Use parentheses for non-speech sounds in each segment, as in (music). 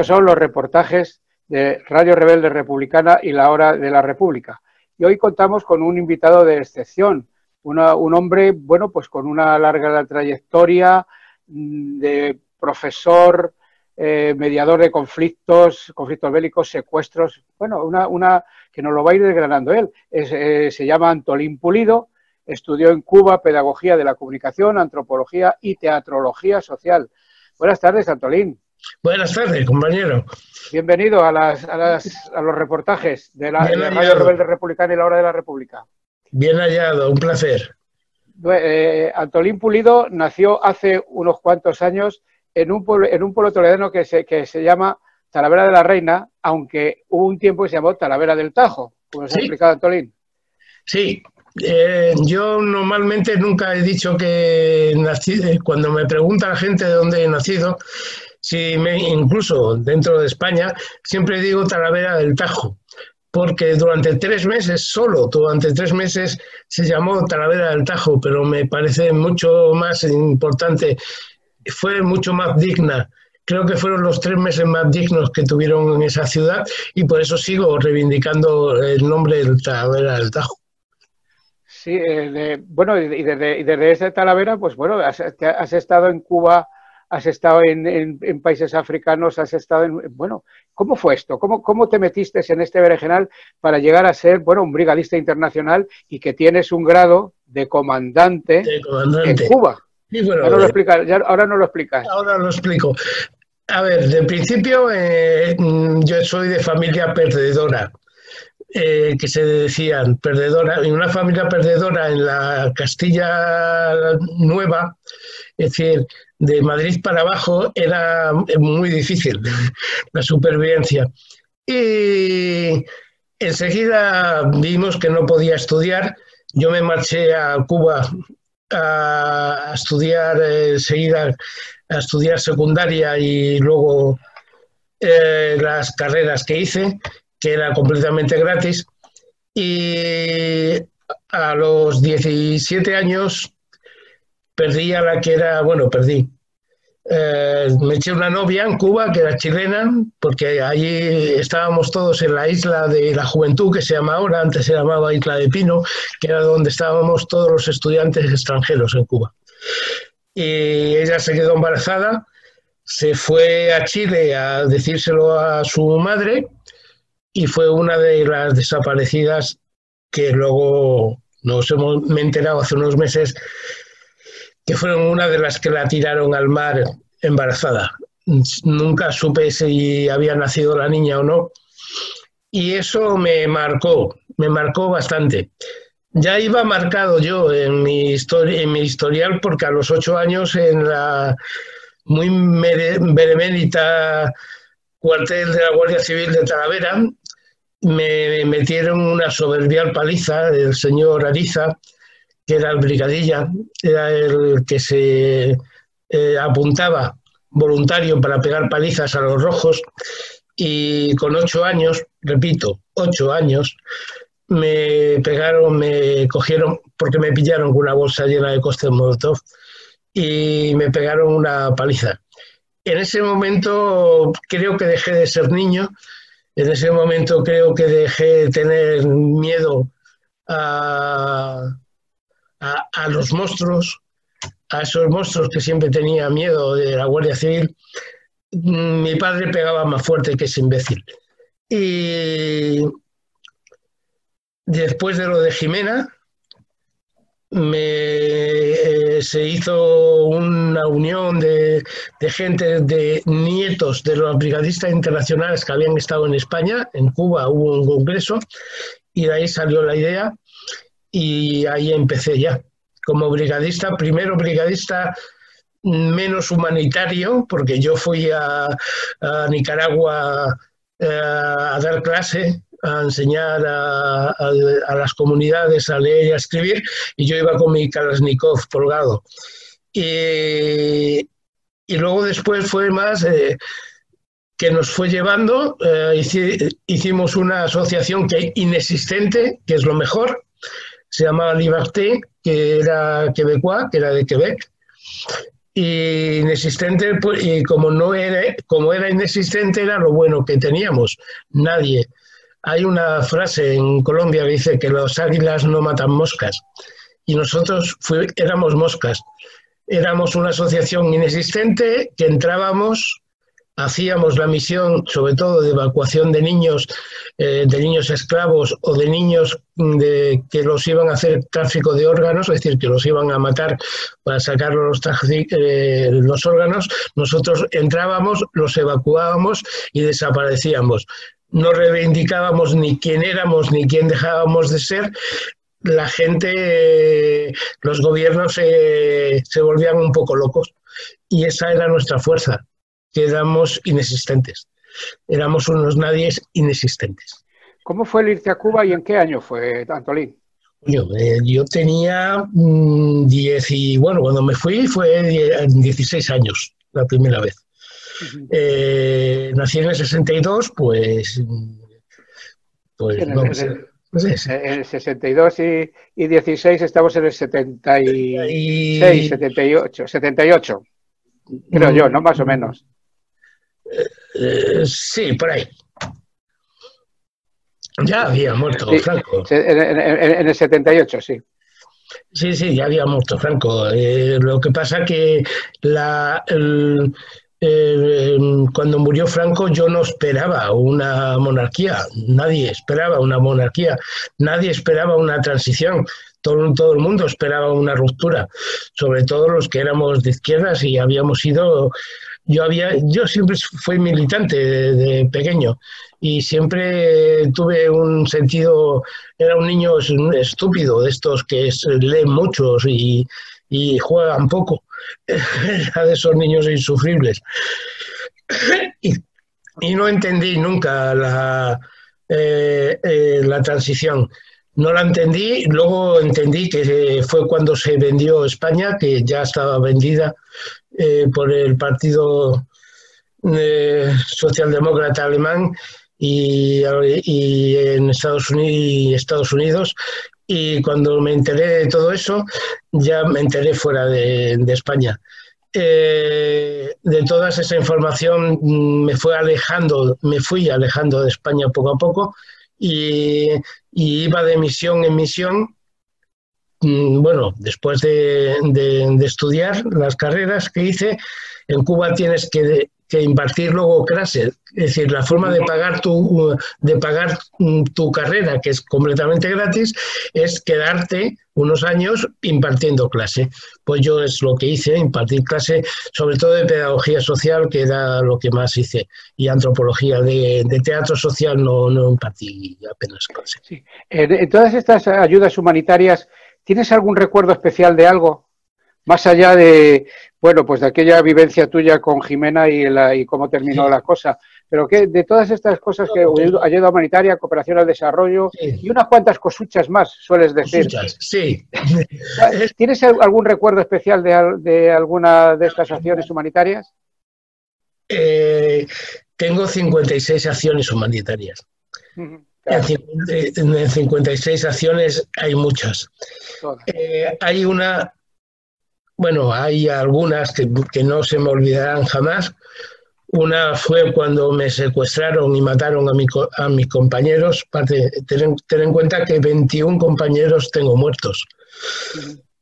estos son los reportajes de Radio Rebelde Republicana y la Hora de la República. Y hoy contamos con un invitado de excepción, un hombre, bueno, pues con una larga trayectoria mm, de profesor, eh, mediador de conflictos, conflictos bélicos, secuestros, bueno, una, que nos lo va a ir desgranando él. Eh, se llama Antolín Pulido, estudió en Cuba Pedagogía de la Comunicación, Antropología y Teatrología Social. Buenas tardes, Antolín. Buenas tardes, compañero. Bienvenido a, las, a, los reportajes de la, Radio Rebelde Republicana y la Hora de la República. Bien hallado, un placer. Eh, Antolín Pulido nació hace unos cuantos años en un pueblo, en un pueblo toledano que se, que se llama Talavera de la Reina, aunque hubo un tiempo que se llamó Talavera del Tajo, como se ha explicado Antolín. Sí, eh, yo normalmente nunca he dicho que nací, eh, cuando me pregunta la gente de dónde he nacido, si me, incluso dentro de España, siempre digo Talavera del Tajo, porque durante tres meses, solo durante tres meses, se llamó Talavera del Tajo, pero me parece mucho más importante fue mucho más digna. Creo que fueron los tres meses más dignos que tuvieron en esa ciudad y por eso sigo reivindicando el nombre del Talavera del Tajo. Sí, eh, bueno, y desde, y desde ese Talavera, pues bueno, has, estado en Cuba, has estado en, países africanos, has estado en... Bueno, ¿cómo fue esto? ¿Cómo, ¿Cómo te metiste en este berenjenal para llegar a ser, bueno, un brigadista internacional y que tienes un grado de comandante, de comandante. en Cuba? ahora, lo ahora no lo explicas. Ahora lo explico. A ver, de principio eh, yo soy de familia perdedora, eh, que se decían perdedora, en una familia perdedora en la Castilla Nueva, es decir, de Madrid para abajo era muy difícil (laughs) la supervivencia. Y enseguida vimos que no podía estudiar. Yo me marché a Cuba a estudiar enseguida, a estudiar secundaria y luego eh, las carreras que hice, que era completamente gratis. Y a los 17 años perdí a la que era, bueno, perdí, eh, me eché una novia en Cuba que era chilena, porque allí estábamos todos en la isla de la juventud, que se llama ahora, antes se llamaba Isla de Pino, que era donde estábamos todos los estudiantes extranjeros en Cuba. Y ella se quedó embarazada, se fue a Chile a decírselo a su madre y fue una de las desaparecidas que luego nos hemos me he enterado hace unos meses que fueron una de las que la tiraron al mar embarazada. Nunca supe si había nacido la niña o no. Y eso me marcó, me marcó bastante. Ya iba marcado yo en mi, en mi historial porque a los ocho años en la muy benemérita cuartel de la Guardia Civil de Talavera me metieron una soberbial paliza del señor Ariza que era el brigadilla, era el que se eh, apuntaba voluntario para pegar palizas a los rojos y con ocho años, repito, ocho años, me pegaron, me cogieron, porque me pillaron con una bolsa llena de costes Molotov y me pegaron una paliza. En ese momento creo que dejé de ser niño, en ese momento creo que dejé de tener miedo a, a, los monstruos, a esos monstruos que siempre tenía miedo de la Guardia Civil, mi padre pegaba más fuerte que ese imbécil. Y después de lo de Jimena, se hizo una unión de, de, gente, de nietos de los brigadistas internacionales que habían estado en España, en Cuba hubo un congreso, y de ahí salió la idea y ahí empecé ya. Como brigadista, primero brigadista menos humanitario, porque yo fui a, Nicaragua eh, a dar clase, a enseñar a, las comunidades a leer y a escribir, y yo iba con mi Kalashnikov colgado. Y, luego después fue más eh, que nos fue llevando, eh, hicimos una asociación que inexistente, que es lo mejor, se llamaba Liberté, que era quebecois, que era de Quebec, Y inexistente, pues, y como, no era, como era inexistente, era lo bueno que teníamos. Nadie. Hay una frase en Colombia que dice que los águilas no matan moscas. Y nosotros éramos moscas. Éramos una asociación inexistente que entrábamos hacíamos la misión, sobre todo de evacuación de niños, eh, de niños esclavos o de niños de, que los iban a hacer tráfico de órganos, es decir, que los iban a matar para sacar los, eh, los órganos, nosotros entrábamos, los evacuábamos y desaparecíamos. No reivindicábamos ni quién éramos ni quién dejábamos de ser, la gente, los gobiernos se volvían un poco locos y esa era nuestra fuerza quedamos inexistentes. Éramos unos nadies inexistentes. ¿Cómo fue el irte a Cuba y en qué año fue, Antolín? Yo, eh, yo tenía 10 mm, y bueno, cuando me fui fue 16 años la primera vez. Eh, nací en el 62, pues... pues en, el, pues en el 62 y, y, 16 estamos en el 76, 78, 78, creo yo, ¿no? Más o menos. Eh, sí, por ahí. Ya había muerto Franco. En, el 78, sí. Sí, sí, ya había muerto Franco. Eh, lo que pasa que la, cuando murió Franco yo no esperaba una monarquía, nadie esperaba una monarquía, nadie esperaba una transición, todo, todo el mundo esperaba una ruptura, sobre todo los que éramos de izquierdas y habíamos sido yo había, yo siempre fui militante de, pequeño y siempre tuve un sentido, era un niño estúpido, de estos que leen muchos y, juegan poco, (laughs) era de esos niños insufribles. (clears throat) Y, no entendí nunca la, eh, eh, la transición. No la entendí, luego entendí que fue cuando se vendió España, que ya estaba vendida eh, por el Partido eh, Socialdemócrata Alemán y, en Estados Unidos, Estados Unidos. Y cuando me enteré de todo eso, ya me enteré fuera de, España. Eh, de toda esa información mm, me fue alejando, me fui alejando de España poco a poco y, iba de misión en misión Mm, bueno, después de, estudiar las carreras que hice, en Cuba tienes que, impartir luego clases, es decir, la forma de pagar tu, de pagar mm, tu carrera, que es completamente gratis, es quedarte unos años impartiendo clase. Pues yo es lo que hice, impartir clase, sobre todo de pedagogía social, que era lo que más hice, y antropología. De, teatro social no, no impartí apenas clase. Sí. en todas estas ayudas humanitarias, ¿Tienes algún recuerdo especial de algo? Más allá de, bueno, pues de aquella vivencia tuya con Jimena y, y cómo terminó la cosa. Pero que de todas estas cosas que ayuda humanitaria, cooperación al desarrollo y unas cuantas cosuchas más, sueles decir. sí. (laughs) ¿Tienes algún recuerdo especial de, alguna de estas acciones humanitarias? Eh, tengo 56 acciones humanitarias. En 56 acciones hay muchas. Eh, hay una, bueno, hay algunas que, no se me olvidarán jamás. Una fue cuando me secuestraron y mataron a, mi, a mis compañeros. ten, en cuenta que 21 compañeros tengo muertos.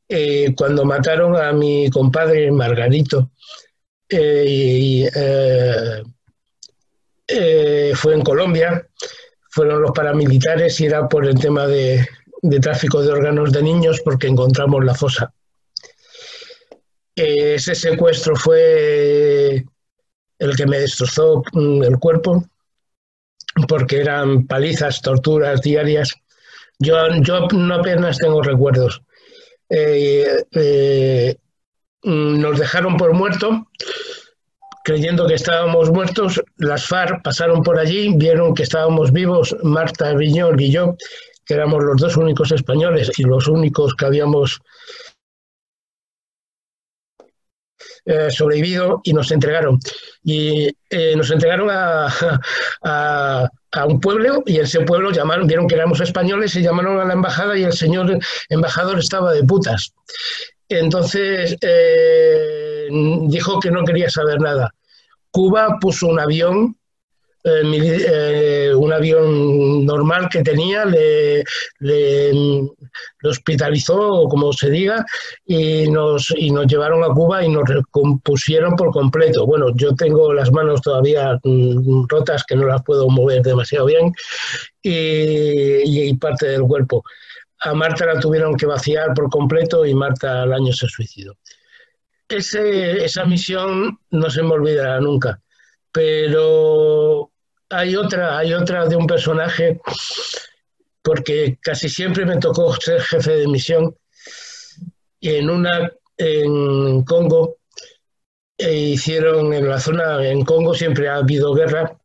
Eh, cuando mataron a mi compadre Margarito, eh, fue en Colombia fueron los paramilitares y era por el tema de, tráfico de órganos de niños porque encontramos la fosa. Ese secuestro fue el que me destrozó mm, el cuerpo porque eran palizas, torturas diarias. Yo, yo no apenas tengo recuerdos. Eh, eh, mm, nos dejaron por muerto creyendo que estábamos muertos, las FARC pasaron por allí, vieron que estábamos vivos, Marta Viñol y yo, que éramos los dos únicos españoles y los únicos que habíamos eh, sobrevivido y nos entregaron. Y eh, nos entregaron a, a, un pueblo y ese pueblo llamaron, vieron que éramos españoles y llamaron a la embajada y el señor embajador estaba de putas Entonces eh, dijo que no quería saber nada. Cuba puso un avión eh, eh, un avión normal que tenía, le, hospitalizó, como se diga, y nos, y nos llevaron a Cuba y nos recompusieron por completo. Bueno, yo tengo las manos todavía mm, rotas que no las puedo mover demasiado bien y, parte del cuerpo. A Marta la tuvieron que vaciar por completo y Marta al año se suicidó. esa misión no se me olvidará nunca, pero hay otra, hay otra de un personaje, porque casi siempre me tocó ser jefe de misión. Y en una, en Congo, e hicieron en la zona, en Congo siempre ha habido guerra,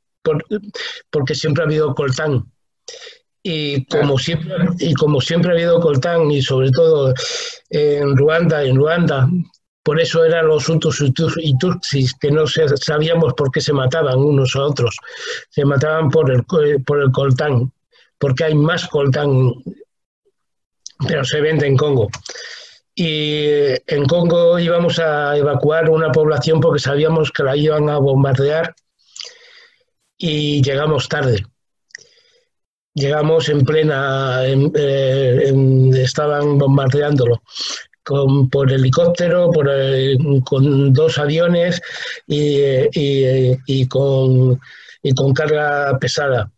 porque siempre ha habido coltán. Y como, siempre, y como siempre ha habido coltán, y sobre todo en Ruanda, en Ruanda, por eso eran los Hutus y Tutsis, que no sabíamos por qué se mataban unos a otros. Se mataban por el, por el coltán, porque hay más coltán, pero se vende en Congo. Y en Congo íbamos a evacuar una población porque sabíamos que la iban a bombardear y llegamos tarde. Llegamos en plena, eh, estaban bombardeándolo con, por helicóptero, eh, con dos aviones y, con, carga pesada.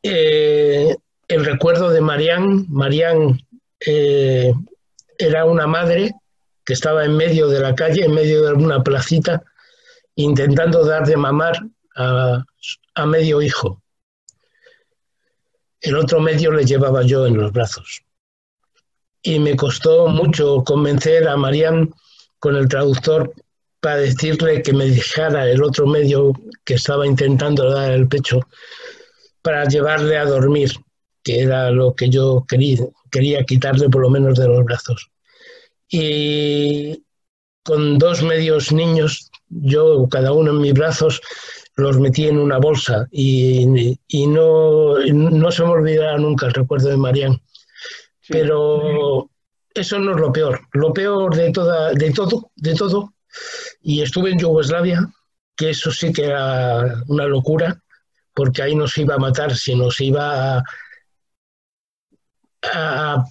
Eh, el recuerdo de Marianne, Marianne eh, era una madre que estaba en medio de la calle, en medio de una placita, intentando dar de mamar a medio hijo. El otro medio le llevaba yo en los brazos y me costó mucho convencer a Marian con el traductor para decirle que me dejara el otro medio que estaba intentando dar el pecho para llevarle a dormir, que era lo que yo quería, quería quitarle por lo menos de los brazos. Y con dos medios niños, yo cada uno en mis brazos, los metí en una bolsa y, no, no se me olvidará nunca el recuerdo de Marian pero eso no es lo peor. Lo peor de, toda, de todo, de todo, y estuve en Yugoslavia, que eso sí que era una locura, porque ahí nos iba a matar, si nos iba a,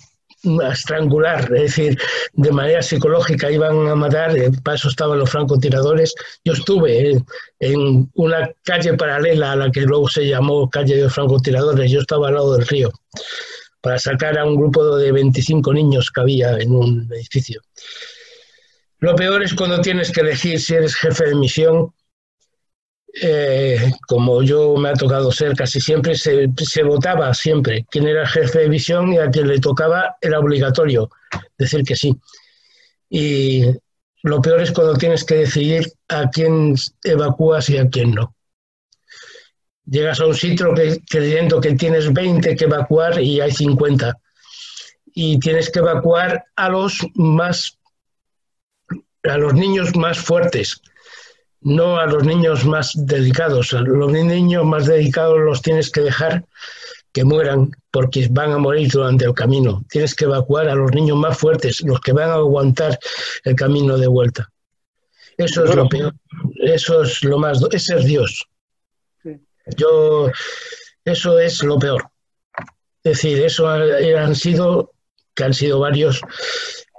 estrangular, es decir, de manera psicológica iban a matar, para eso estaban los francotiradores. Yo estuve en una calle paralela a la que luego se llamó calle de los francotiradores, yo estaba al lado del río para sacar a un grupo de 25 niños que había en un edificio. Lo peor es cuando tienes que elegir si eres jefe de misión. Eh, como yo me ha tocado ser casi siempre, se, votaba siempre quién era jefe de misión y a quien le tocaba era obligatorio decir que sí. Y lo peor es cuando tienes que decidir a quién evacúas y a quién no. Llegas a un sitio que, creyendo que tienes 20 que evacuar y hay 50. Y tienes que evacuar a los más, a los niños más fuertes, no a los niños más dedicados. A los niños más dedicados los tienes que dejar que mueran porque van a morir durante el camino. Tienes que evacuar a los niños más fuertes, los que van a aguantar el camino de vuelta. Eso es lo peor. Eso es lo más. Ese es Dios. Yo, eso es lo peor. Es decir, eso han sido, que han sido varios,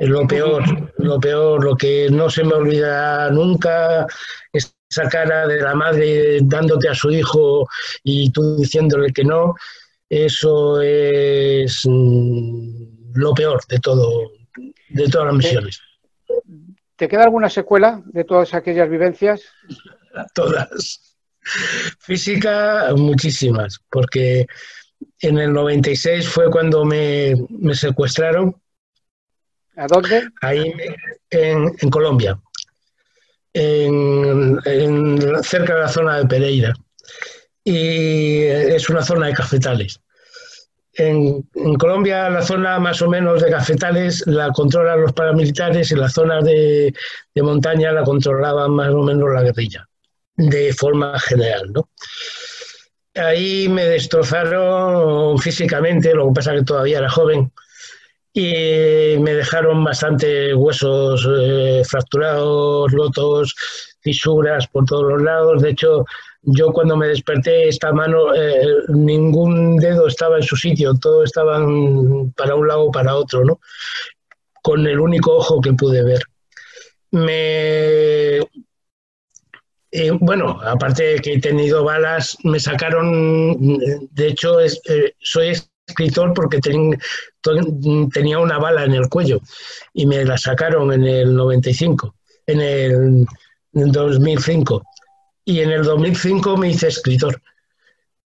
lo peor, lo peor, lo que no se me olvida nunca, esa cara de la madre dándote a su hijo y tú diciéndole que no, eso es mm, lo peor de todo, de todas las misiones. ¿Te queda alguna secuela de todas aquellas vivencias? Todas. Física, muchísimas, porque en el 96 fue cuando me, secuestraron. ¿A dónde? Ahí en, Colombia, en, cerca de la zona de Pereira. Y es una zona de cafetales. En, Colombia la zona más o menos de cafetales la controlan los paramilitares y la zona de, de montaña la controlaba más o menos la guerrilla de forma general. ¿no? Ahí me destrozaron físicamente, lo que pasa que todavía era joven, y me dejaron bastante huesos eh, fracturados, rotos, fisuras por todos los lados. De hecho, yo cuando me desperté, esta mano, eh, ningún dedo estaba en su sitio, todo estaba para un lado o para otro, ¿no? Con el único ojo que pude ver. Me. Eh, bueno, aparte de que he tenido balas, me sacaron. De hecho, soy escritor porque tenía una bala en el cuello y me la sacaron en el 95, en el, 2005. Y en el 2005 me hice escritor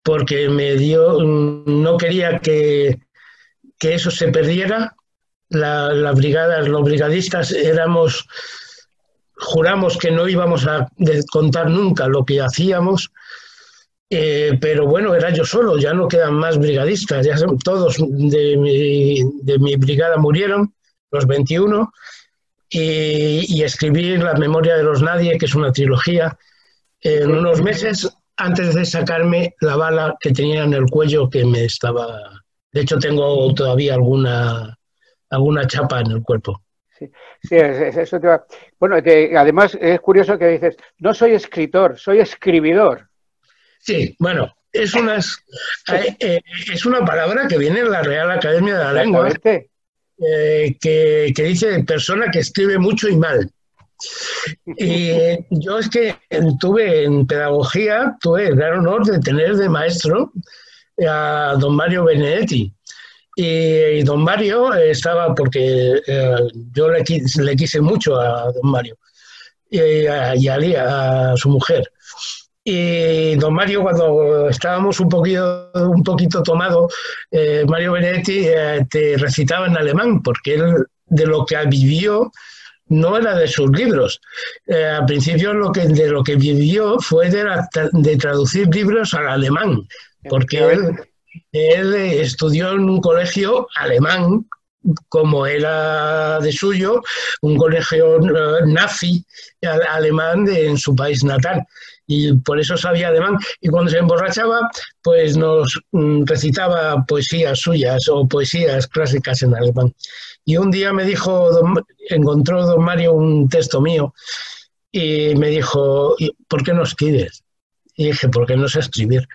porque me dio, no quería que, eso se perdiera. La, las brigadas, los brigadistas éramos, juramos que no íbamos a contar nunca lo que hacíamos eh, pero bueno, era yo solo, ya no quedan más brigadistas, ya todos de mi, brigada murieron, los 21, y, y, escribí La memoria de los nadie, que es una trilogía, en unos meses antes de sacarme la bala que tenía en el cuello que me estaba... De hecho, tengo todavía alguna, alguna chapa en el cuerpo. Sí, sí eso te va. Bueno, además es curioso que dices, no soy escritor, soy escribidor. Sí, bueno, es una, eh, es una palabra que viene en la Real Academia de la Lengua, eh, que, dice persona que escribe mucho y mal. Y yo es que tuve en pedagogía, tuve el gran honor de tener de maestro a don Mario Benedetti. Y, don Mario estaba, porque eh, yo le, le, quise mucho a don Mario y a, y a su mujer. Y don Mario, cuando estábamos un poquito, un poquito tomado, eh, Mario Benedetti eh, te recitaba en alemán, porque él de lo que vivió no era de sus libros. Eh, al principio lo que, de lo que vivió fue de, de traducir libros al alemán, porque él, él estudió en un colegio alemán, como era de suyo, un colegio nazi alemán en su país natal y por eso sabía alemán. Y cuando se emborrachaba, pues nos mm, recitaba poesías suyas o poesías clásicas en alemán. Y un día me dijo, encontró don Mario un texto mío y me dijo, ¿por qué no escribes? Y dije, porque no sé escribir.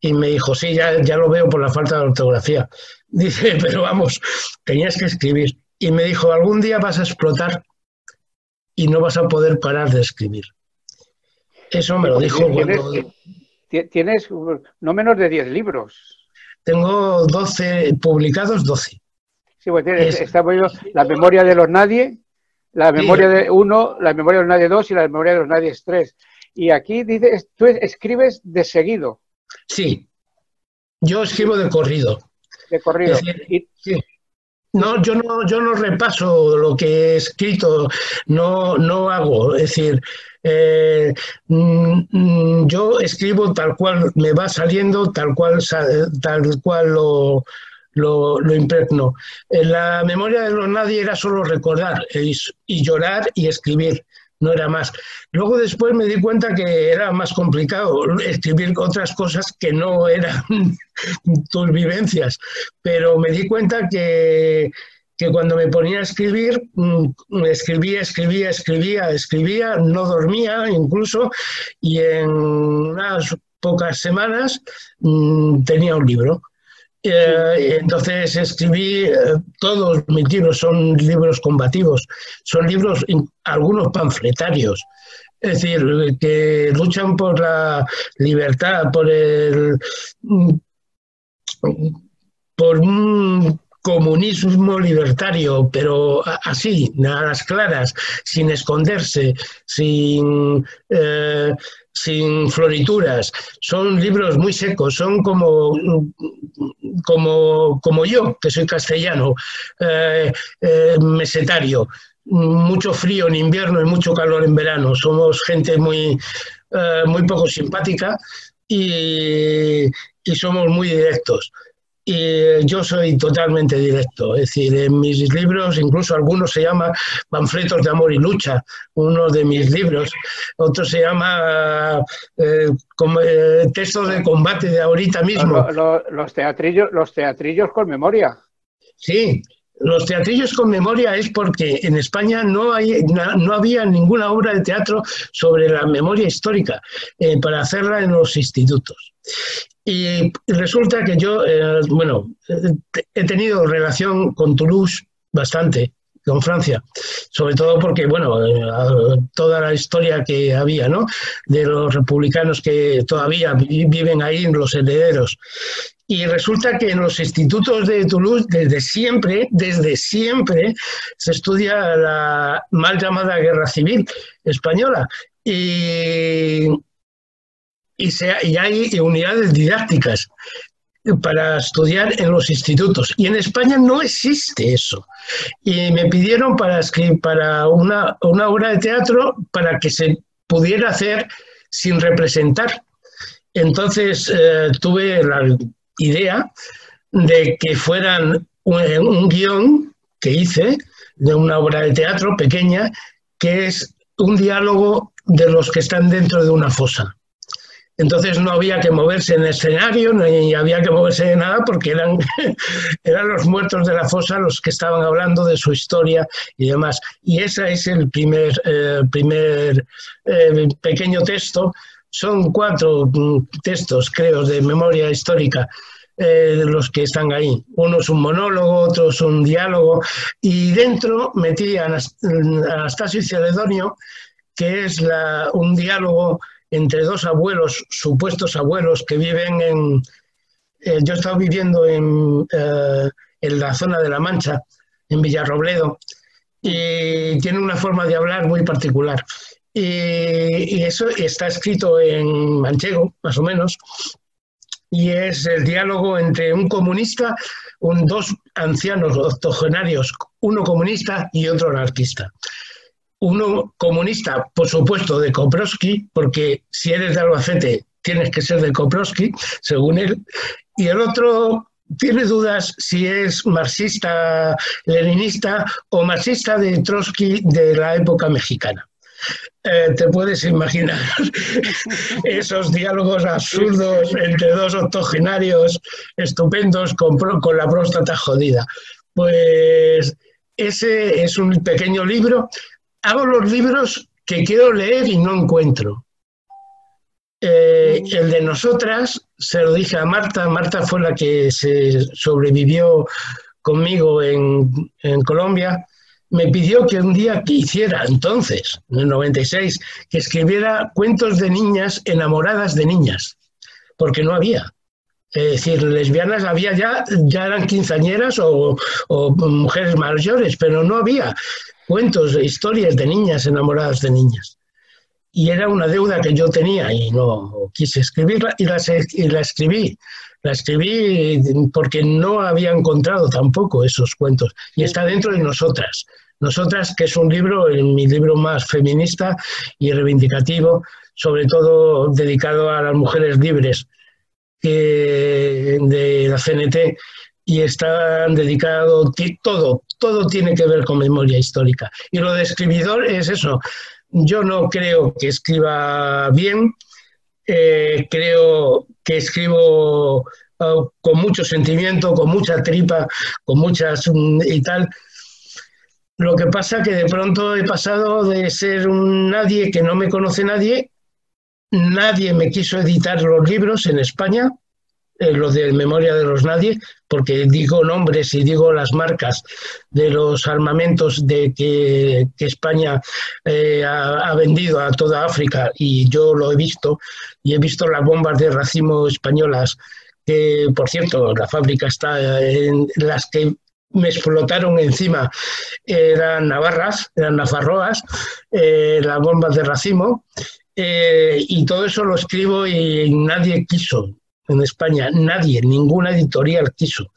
Y me dijo, sí, ya, ya lo veo por la falta de ortografía. (laughs) Dice, pero vamos, tenías que escribir. Y me dijo, algún día vas a explotar y no vas a poder parar de escribir. Eso me lo dijo ¿Tienes, no menos de 10 libros. Tengo 12, publicados 12. Sí, pues tienes, está La memoria de los nadie, la memoria de uno, la memoria de los nadie 2 y la memoria de los nadie 3. Y aquí dices, tú escribes de seguido. Sí, yo escribo de corrido. De corrido. No, yo no, yo no repaso lo que he escrito, no, no hago. Es decir, eh, mm, mm, yo escribo tal cual me va saliendo, tal cual, tal cual lo, lo, impregno. En la memoria de los nadie era solo recordar y, llorar y escribir, no era más. Luego después me di cuenta que era más complicado escribir otras cosas que no eran (laughs) tus vivencias, pero me di cuenta que que cuando me ponía a escribir, mm, escribía, escribía, escribía, escribía, no dormía incluso, y en unas pocas semanas mm, tenía un libro. Eh, entonces escribí, eh, todos mis libros son libros combativos, son libros, algunos panfletarios, es decir, que luchan por la libertad, por el... Mm, por un comunismo libertario, pero así, a las claras, sin esconderse, sin, eh, sin florituras. Son libros muy secos, son como, como, como yo, que soy castellano, eh, eh, mesetario. Mucho frío en invierno y mucho calor en verano. Somos gente muy, muy poco simpática y, y somos muy directos. Y yo soy totalmente directo, es decir, en mis libros, incluso algunos se llaman Panfletos de Amor y Lucha, uno de mis libros, otro se llama eh, eh, Textos de Combate de ahorita mismo. Los, teatrillos, los teatrillos con memoria. Sí, Los teatrillos con memoria es porque en España no, hay, no había ninguna obra de teatro sobre la memoria histórica eh, para hacerla en los institutos. Y resulta que yo, eh, bueno, he tenido relación con Toulouse bastante, con Francia, sobre todo porque, bueno, eh, toda la historia que había, ¿no? De los republicanos que todavía viven ahí, los herederos. Y resulta que en los institutos de Toulouse, desde siempre, desde siempre, se estudia la mal llamada guerra civil española. Y, y, hay unidades didácticas para estudiar en los institutos. Y en España no existe eso. Y me pidieron para, escribir, para una, una obra de teatro para que se pudiera hacer sin representar. Entonces eh, tuve la idea de que fueran un, un, guion que hice de una obra de teatro pequeña, que es un diálogo de los que están dentro de una fosa. Entonces no había que moverse en escenario, ni había que moverse de nada porque eran, (laughs) eran los muertos de la fosa los que estaban hablando de su historia y demás. Y ese es el primer, eh, primer eh, pequeño texto. Son cuatro mm, textos, creo, de memoria histórica eh, de los que están ahí. Uno es un monólogo, otro es un diálogo, y dentro metí a Anastasio y Celedonio, que es un diálogo entre dos abuelos, supuestos abuelos, que viven en... Eh, yo he estado viviendo en, eh, en la zona de La Mancha, en Villarrobledo, y tiene una forma de hablar muy particular. Y, eso está escrito en manchego, más o menos, y es el diálogo entre un comunista, un, dos ancianos octogenarios, uno comunista y otro anarquista uno comunista, por supuesto, de Koprowski, porque si eres de Albacete tienes que ser de Koprowski, según él, y el otro tiene dudas si es marxista, leninista o marxista de Trotsky de la época mexicana. Eh, te puedes imaginar (laughs) esos diálogos absurdos entre dos octogenarios estupendos con, con la próstata jodida. Pues ese es un pequeño libro hago los libros que quiero leer y no encuentro. Eh, el de nosotras se lo dije a Marta. Marta fue la que se sobrevivió conmigo en, en Colombia. Me pidió que un día que hiciera, entonces, en el 96, que escribiera cuentos de niñas enamoradas de niñas, porque no había. Es decir, lesbianas había ya, ya eran quinceañeras o, o mujeres mayores, pero no había cuentos, historias de niñas enamoradas de niñas. Y era una deuda que yo tenía y no quise escribirla y la, y la escribí. La escribí porque no había encontrado tampoco esos cuentos. Y está dentro de nosotras. Nosotras, que es un libro, mi libro más feminista y reivindicativo, sobre todo dedicado a las mujeres libres de la CNT y están dedicados, todo, todo tiene que ver con memoria histórica. Y lo de escribidor es eso. Yo no creo que escriba bien, eh, creo que escribo uh, con mucho sentimiento, con mucha tripa, con muchas mm, y tal. Lo que pasa que de pronto he pasado de ser un nadie que no me conoce nadie, nadie me quiso editar los libros en España, eh, lo de memoria de los nadie, porque digo nombres y digo las marcas de los armamentos de que, España eh, ha, vendido a toda África y yo lo he visto y he visto las bombas de racimo españolas que por cierto la fábrica está en las que me explotaron encima eran navarras, eran nafarroas, eh, las bombas de racimo, y todo eso lo escribo y nadie quiso en España. Nadie, ninguna editorial quiso.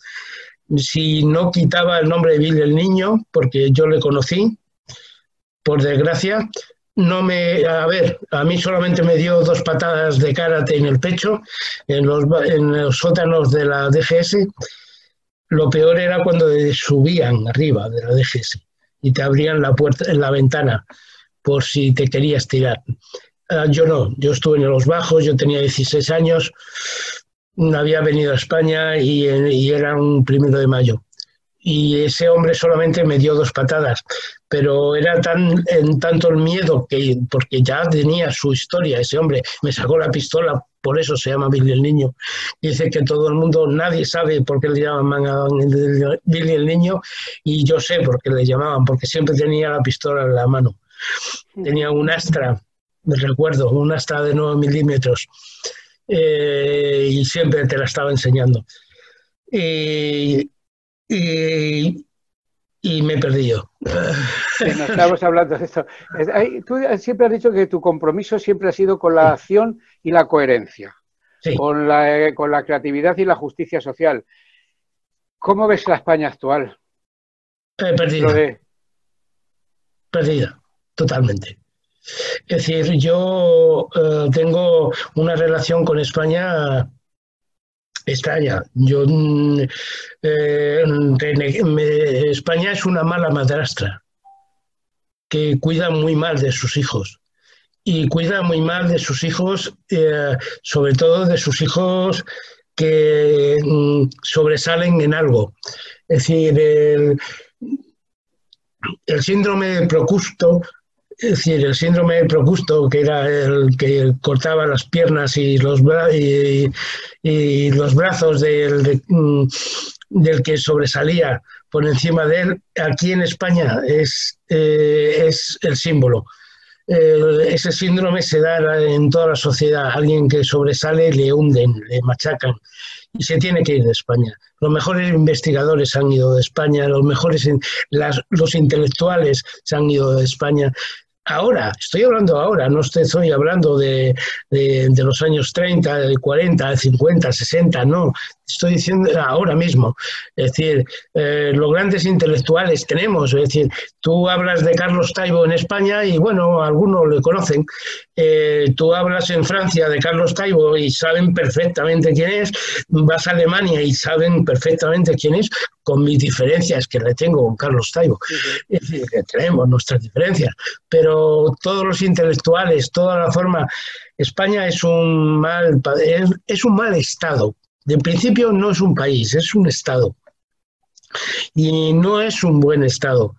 Si no quitaba el nombre de Bill el Niño, porque yo le conocí, por desgracia, no me. A ver, a mí solamente me dio dos patadas de karate en el pecho, en los, en los sótanos de la DGS. Lo peor era cuando subían arriba de la DGS y te abrían la puerta, la ventana por si te querías tirar. Ah, yo no, yo estuve en los bajos, yo tenía 16 años, había venido a España y, era un primero de mayo. y ese hombre solamente me dio dos patadas, pero era tan en tanto el miedo que porque ya tenía su historia ese hombre, me sacó la pistola, por eso se llama Billy el Niño. Dice que todo el mundo, nadie sabe por qué le llamaban a Billy el Niño y yo sé por qué le llamaban, porque siempre tenía la pistola en la mano. Tenía un Astra, recuerdo, un Astra de 9 milímetros eh, y siempre te la estaba enseñando. Y, y, me he perdido. estamos hablando de esto. Tú siempre has dicho que tu compromiso siempre ha sido con la acción y la coherencia, con, la, con la creatividad y la justicia social. ¿Cómo ves la España actual? He perdido. Perdida, totalmente. Es decir, yo eh, tengo una relación con España extraña. Yo, mm, eh, España es una mala madrastra que cuida muy mal de sus hijos y cuida muy mal de sus hijos, eh, sobre todo de sus hijos que mm, sobresalen en algo. Es decir, el, el síndrome de Procusto es decir, el síndrome de Procusto, que era el que cortaba las piernas y los, y, los brazos del, mm, del, que sobresalía por encima de él, aquí en España es, eh, es el símbolo. Eh, ese síndrome se da en toda la sociedad. Alguien que sobresale le hunden, le machacan y se tiene que ir de España. Los mejores investigadores han ido de España, los mejores los intelectuales se han ido de España ahora, estoy hablando ahora, no estoy hablando de, los años 30, de 40, de 50, 60, no, estoy diciendo ahora mismo. Es decir, eh, los grandes intelectuales tenemos, es decir, tú hablas de Carlos Taibo en España y bueno, algunos le conocen, eh, tú hablas en Francia de Carlos Taibo y saben perfectamente quién es, vas a Alemania y saben perfectamente quién es, con mis diferencias que le tengo con Carlos Taibo. Es decir, que tenemos nuestras diferencias, pero todos los intelectuales, toda la forma, España es un mal, es, un mal Estado. De principio no es un país, es un Estado. Y no es un buen Estado.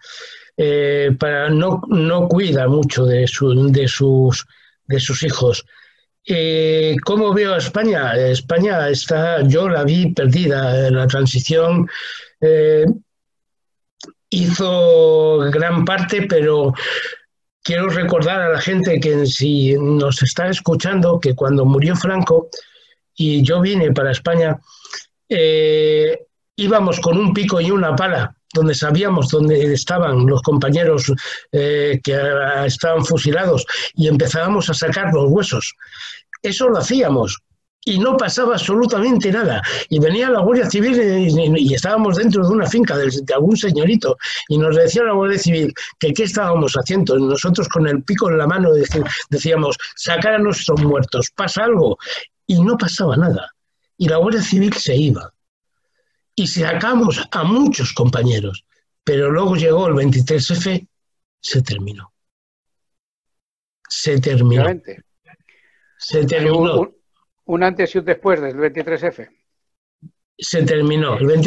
Eh, para, no, no cuida mucho de, de, sus, de sus hijos. Eh, ¿Cómo veo a España? España está, yo la vi perdida en la transición. Eh, hizo gran parte, pero quiero recordar a la gente que si nos está escuchando que cuando murió Franco y yo vine para España, eh, íbamos con un pico y una pala donde sabíamos dónde estaban los compañeros eh, que estaban fusilados y empezábamos a sacar los huesos. Eso lo hacíamos y no pasaba absolutamente nada. Y venía la Guardia Civil y, estábamos dentro de una finca de, algún señorito y nos decía la Guardia Civil que qué estábamos haciendo. Nosotros con el pico en la mano decíamos, sacar a nuestros muertos, pasa algo. Y no pasaba nada. Y la Guardia Civil se iba y sacamos a muchos compañeros, pero luego llegó el 23F, se terminó. Se terminó. Se terminó. Un, antes y un después del 23F. Se terminó. El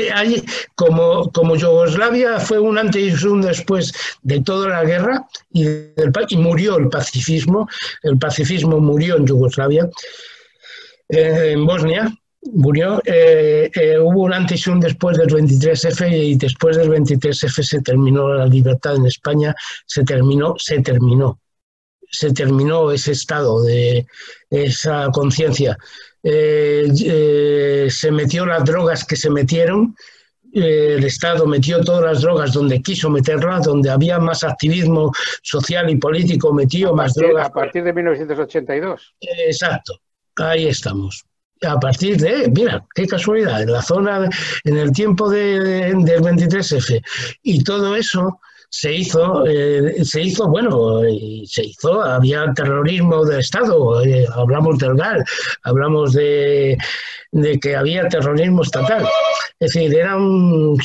como, como Yugoslavia fue un antes y un después de toda la guerra y, y murió el pacifismo, el pacifismo murió en Yugoslavia, eh, en Bosnia, murió. Eh, eh, hubo un antes y un después del 23F y después del 23F se terminó la libertad en España, se terminó, se terminó, se terminó ese estado de esa conciencia. Eh, se metió las drogas que se metieron, el Estado metió todas las drogas donde quiso meterlas, donde había más activismo social y político, metió más drogas. A partir de 1982. Exacto, ahí estamos a partir de, mira, qué casualidad, en la zona, en el tiempo del 23F. Y todo eso se hizo, eh, se hizo, bueno, se hizo, había terrorismo de Estado, eh, hablamos del GAL, hablamos de, que había terrorismo estatal. Es decir, era un,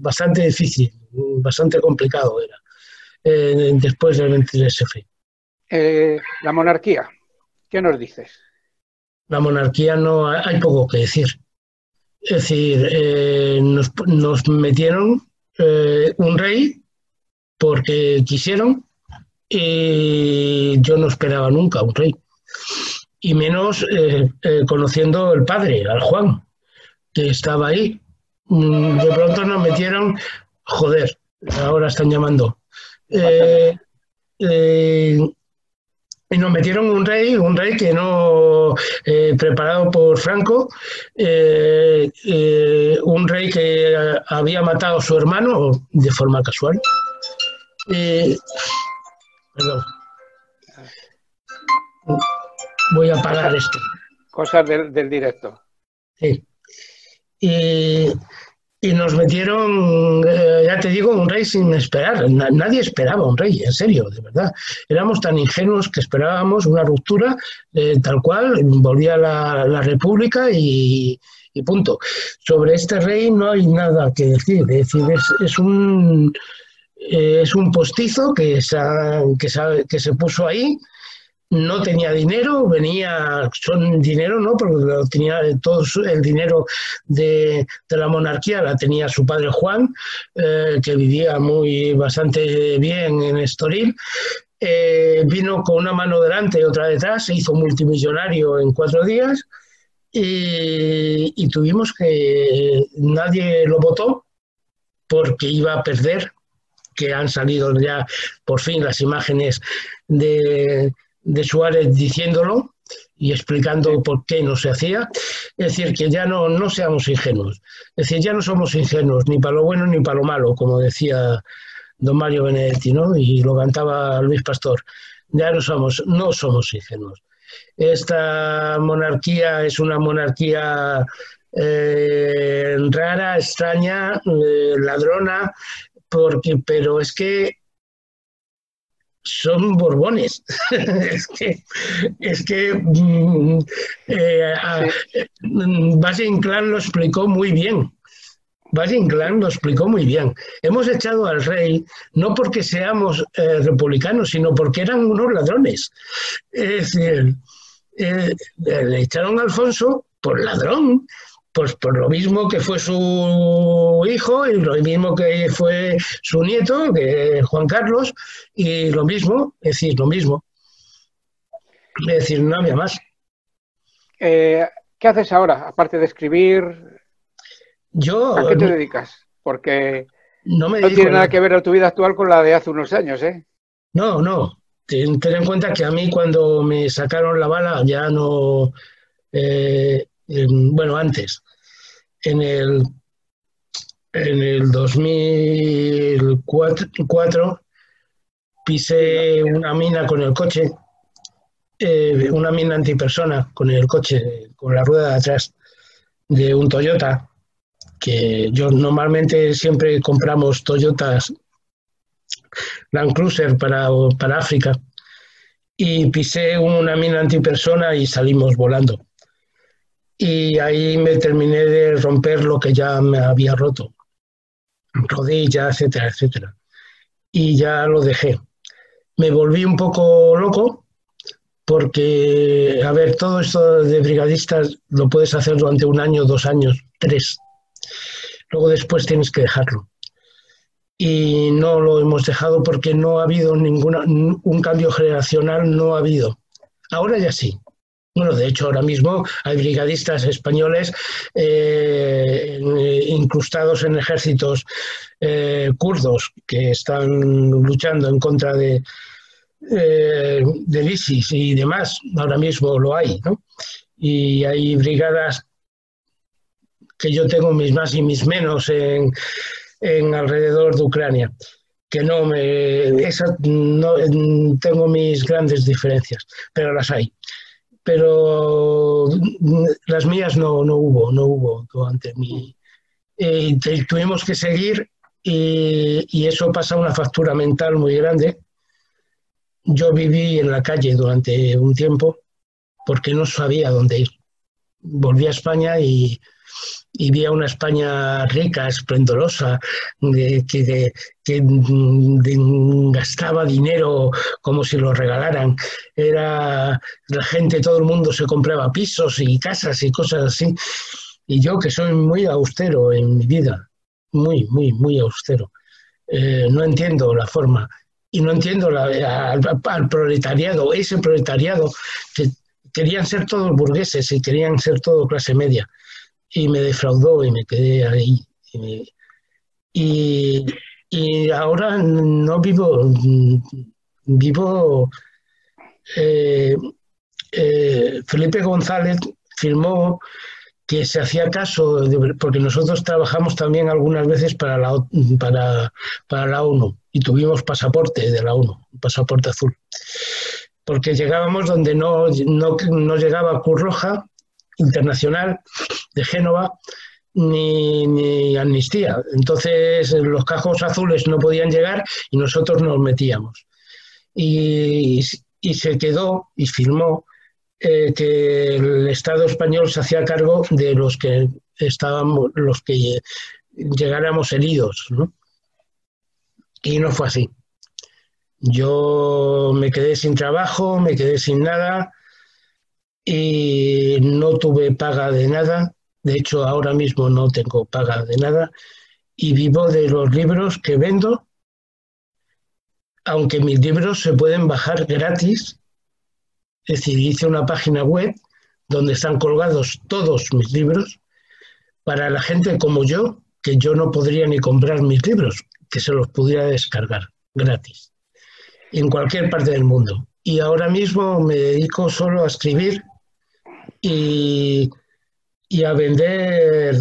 bastante difícil, bastante complicado era, eh, después del 23F. la monarquía, ¿qué nos dices? la monarquía no hay poco que decir. Es decir, eh, nos, metieron eh, un rey porque quisieron y yo no esperaba nunca un rey. Y menos eh, conociendo el padre, al Juan, que estaba ahí. Mm, de pronto nos metieron, joder, ahora están llamando. Y nos metieron un rey, un rey que no, eh, preparado por Franco, eh, eh, un rey que había matado a su hermano de forma casual. perdón. Voy a apagar esto. Cosas del, del directo. Sí. Y y nos metieron, eh, ya te digo, un rey sin esperar. nadie esperaba un rey, en serio, de verdad. Éramos tan ingenuos que esperábamos una ruptura eh, tal cual, volvía la, la República y, punto. Sobre este rey no hay nada que decir. Es decir, es, un, eh, es un postizo que que, que se puso ahí no tenía dinero, venía, son dinero, ¿no? Porque tenía todo el dinero de, la monarquía, la tenía su padre Juan, eh, que vivía muy bastante bien en Estoril. Eh, vino con una mano delante y otra detrás, se hizo multimillonario en cuatro días y tuvimos que nadie lo votó porque iba a perder, que han salido ya por fin las imágenes de, de Suárez diciéndolo y explicando por qué no se hacía. Es decir, que ya no, no seamos ingenuos. Es decir, ya no somos ingenuos ni para lo bueno ni para lo malo, como decía don Mario Benedetti, ¿no? Y lo cantaba Luis Pastor. Ya no somos, no somos ingenuos. Esta monarquía es una monarquía eh, rara, extraña, eh, ladrona, porque, pero es que son borbones. (laughs) es que, es que mm, eh, Inclán lo explicó muy bien. Valle Inclán lo explicó muy bien. Hemos echado al rey no porque seamos eh, republicanos, sino porque eran unos ladrones. Es decir, eh, le echaron a Alfonso por ladrón, pues por lo mismo que fue su hijo y lo mismo que fue su nieto, que Juan Carlos, y lo mismo, es decir, lo mismo. Es decir, no había más. Eh, ¿Qué haces ahora, aparte de escribir? Yo, ¿A qué te dedicas? Porque no, me tiene nada que ver tu vida actual con la de hace unos años, ¿eh? No, no. Ten, en cuenta que a mí cuando me sacaron la bala ya no... Eh, bueno, antes, en el, en el 2004 pisé una mina con el coche, eh, una mina antipersona con el coche, con la rueda de atrás de un Toyota, que yo normalmente siempre compramos Toyotas Land Cruiser para, para África, y pisé una mina antipersona y salimos volando y ahí me terminé de romper lo que ya me había roto, rodillas, etcétera, etcétera. Y ya lo dejé. Me volví un poco loco porque, a ver, todo esto de brigadistas lo puedes hacer durante un año, dos años, tres. Luego después tienes que dejarlo. Y no lo hemos dejado porque no ha habido ninguna, un cambio generacional, no ha habido. Ahora ya sí, bueno, de hecho, ahora mismo hay brigadistas españoles eh, incrustados en ejércitos eh, kurdos que están luchando en contra de, eh, del ISIS y demás. Ahora mismo lo hay, ¿no? Y hay brigadas que yo tengo mis más y mis menos en, alrededor de Ucrania que no me no tengo mis grandes diferencias, pero las hay pero las mías no, no hubo, no hubo durante mi... Eh, tuvimos que seguir y, y, eso pasa una factura mental muy grande. Yo viví en la calle durante un tiempo porque no sabía dónde ir. Volví a España y, y vi a una España rica, esplendorosa, que, gastaba dinero como si lo regalaran. Era la gente, todo el mundo se compraba pisos y casas y cosas así. Y yo que soy muy austero en mi vida, muy, muy, muy austero, eh, no entiendo la forma y no entiendo al, proletariado, ese proletariado que querían ser todos burgueses y querían ser todo clase media. Y me defraudó y me quedé ahí. Y, y, ahora no vivo, vivo... Eh, eh, Felipe González firmó que se hacía caso, porque nosotros trabajamos también algunas veces para la, para, para la ONU y tuvimos pasaporte de la ONU, pasaporte azul, porque llegábamos donde no, no, no llegaba Cruz Roja Internacional de Génova ni, ni, amnistía. Entonces los cajos azules no podían llegar y nosotros nos metíamos. Y, y se quedó y firmó eh, que el Estado español se hacía cargo de los que estábamos, los que llegáramos heridos, ¿no? Y no fue así. Yo me quedé sin trabajo, me quedé sin nada y no tuve paga de nada. De hecho, ahora mismo no tengo paga de nada y vivo de los libros que vendo, aunque mis libros se pueden bajar gratis es decir, hice una página web donde están colgados todos mis libros para la gente como yo, que yo no podría ni comprar mis libros, que se los pudiera descargar gratis, en cualquier parte del mundo. Y ahora mismo me dedico solo a escribir y, y a vender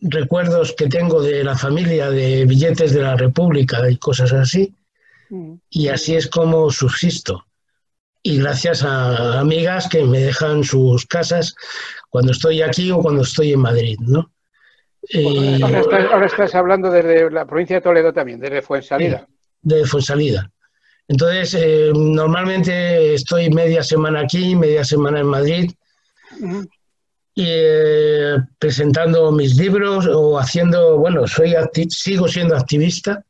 recuerdos que tengo de la familia, de billetes de la República y cosas así. Mm. Y así es como subsisto y gracias a amigas que me dejan sus casas cuando estoy aquí o cuando estoy en Madrid, ¿no? ahora, estás, hablando desde la provincia de Toledo también, desde Fuensalida. de Fuensalida. Entonces, eh, normalmente estoy media semana aquí, media semana en Madrid, y, eh, presentando mis libros o haciendo, bueno, soy sigo siendo activista,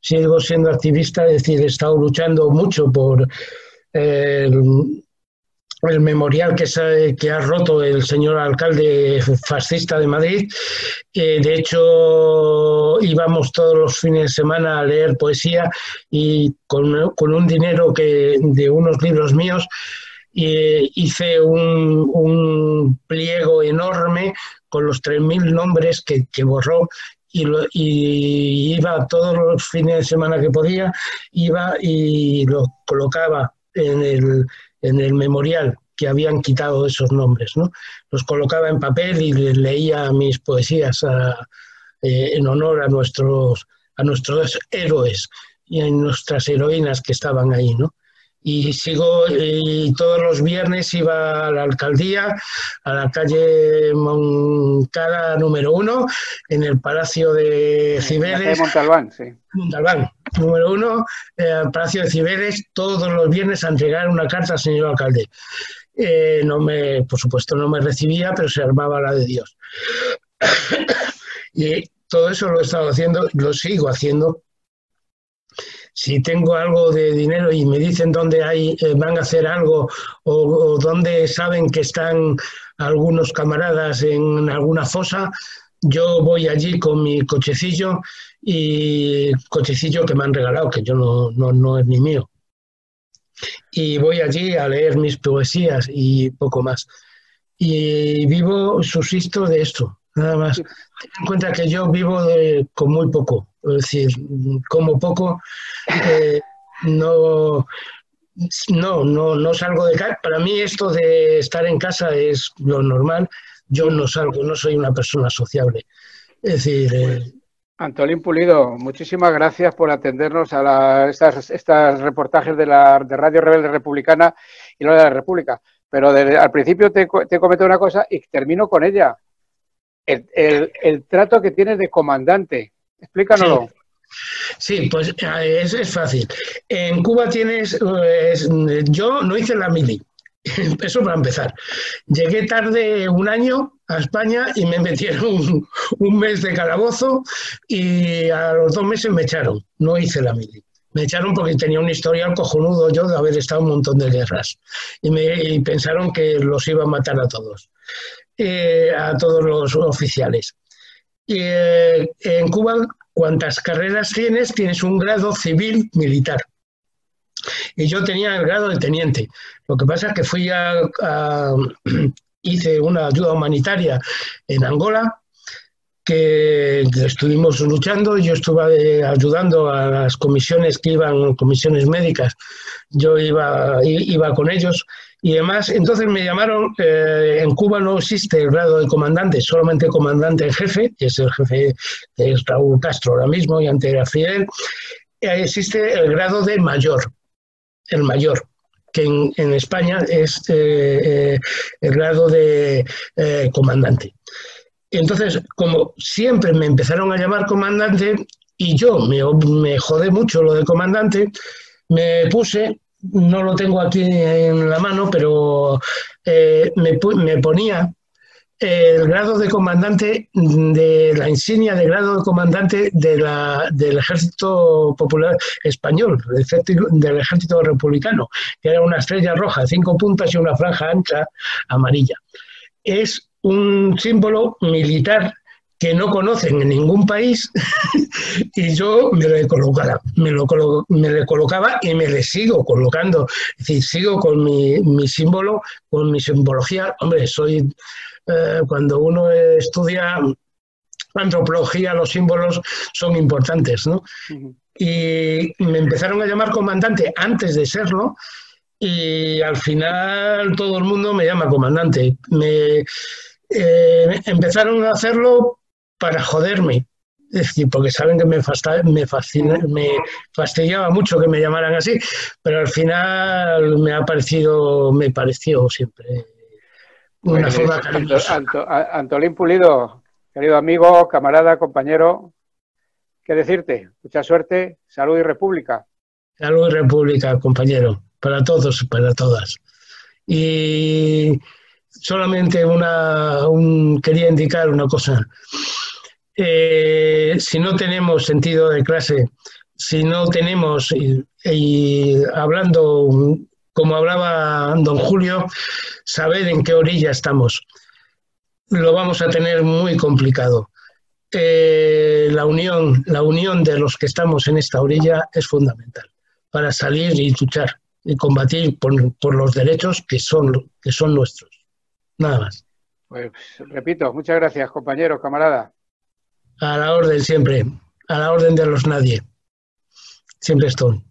sigo siendo activista, es decir, he estado luchando mucho por el, memorial que, que, ha roto el señor alcalde fascista de Madrid. de hecho, íbamos todos los fines de semana a leer poesía y con, un dinero que, de unos libros míos hice un, pliego enorme con los 3.000 nombres que, borró y, y, iba todos los fines de semana que podía, iba y lo colocaba en el, en el memorial que habían quitado esos nombres. ¿no? Los colocaba en papel y leía mis poesías eh, en honor a nuestros, a nuestros héroes y a nuestras heroínas que estaban ahí. ¿no? y sigo y todos los viernes iba a la alcaldía, a la calle Moncada número uno, en el Palacio de Cibeles. Montalbán, sí. Montalbán, número uno, eh, Palacio de Cibeles, todos los viernes a entregar una carta al señor alcalde. Eh, no me, por supuesto, no me recibía, pero se armaba la de Dios. (coughs) y todo eso lo he estado haciendo, lo sigo haciendo si tengo algo de dinero y me dicen dónde hay, eh, van a hacer algo o, dónde saben que están algunos camaradas en alguna fosa, yo voy allí con mi cochecillo y cochecillo que me han regalado, que yo no, no, no es ni mío. Y voy allí a leer mis poesías y poco más. Y vivo, subsisto de esto, nada más. Ten en cuenta que yo vivo con muy poco, es decir, como poco, eh, no, no, no, no salgo de casa. Para mí esto de estar en casa es lo normal. Yo no salgo, no soy una persona sociable. Es decir... Eh, Antolín Pulido, muchísimas gracias por atendernos a estas, estas, reportajes de la de Radio Rebelde Republicana y lo de la República. Pero al principio te, te comento una cosa y termino con ella el, trato que tienes de comandante. Explícanoslo. Sí. pues eh, es, es, fácil. En Cuba tienes, yo no hice la mili, (laughs) eso para empezar. Llegué tarde un año a España y me metieron (laughs) un, mes de calabozo y a los dos meses me echaron, no hice la mili. Me echaron porque tenía un historial cojonudo yo de haber estado un montón de guerras. Y, me, pensaron que los iba a matar a todos, eh, a todos los oficiales. Y eh, en Cuba, cuantas carreras tienes, tienes un grado civil militar. Y yo tenía el grado de teniente. Lo que pasa es que fui a (clears throat) hice una ayuda humanitaria en Angola que estuvimos luchando, yo estuve ayudando a las comisiones que iban, comisiones médicas, yo iba, iba con ellos y además, entonces me llamaron, eh, en Cuba no existe el grado de comandante, solamente comandante en jefe, que es el jefe de Raúl Castro ahora mismo y antes era eh, existe el grado de mayor, el mayor que en, España es eh, el grado de comandante. Entonces, como siempre me empezaron a llamar comandante y yo me, jodé mucho lo de comandante, me puse, no lo tengo aquí en la mano, pero eh, me, ponía el grado de comandante de la insignia de grado de comandante de la, del Ejército Popular Español, del Ejército Republicano, que era una estrella roja, cinco puntas y una franja ancha amarilla. Es un símbolo militar que no conocen en ningún país (laughs) y yo me lo colocaba, me lo me le colocaba y me le sigo colocando. Es decir, sigo con mi, mi símbolo, con mi simbología. Hombre, soy, eh, cuando uno estudia antropología, los símbolos son importantes, ¿no? Y me empezaron a llamar comandante antes de serlo y al final todo el mundo me llama comandante. Me, eh, empezaron a hacerlo para joderme. Es decir, porque saben que me, me, fascina, me fastidiaba mucho que me llamaran así, pero al final me ha parecido, me pareció siempre una forma Antolín Pulido, querido amigo, camarada, compañero, ¿qué decirte? Mucha suerte, salud y república. Salud y república, compañero, para todos y para todas. Y solamente una, quería indicar una cosa. Eh, si no tenemos sentido de clase, si no tenemos, y, hablando como hablaba don Julio, saber en qué orilla estamos, lo vamos a tener muy complicado. Eh, la, unión, la unión de los que estamos en esta orilla es fundamental para salir y luchar y combatir por, por los derechos que son, que son nuestros. Nada más. Pues repito, muchas gracias, compañero, camarada. A la orden siempre, a la orden de los nadie. Siempre estoy.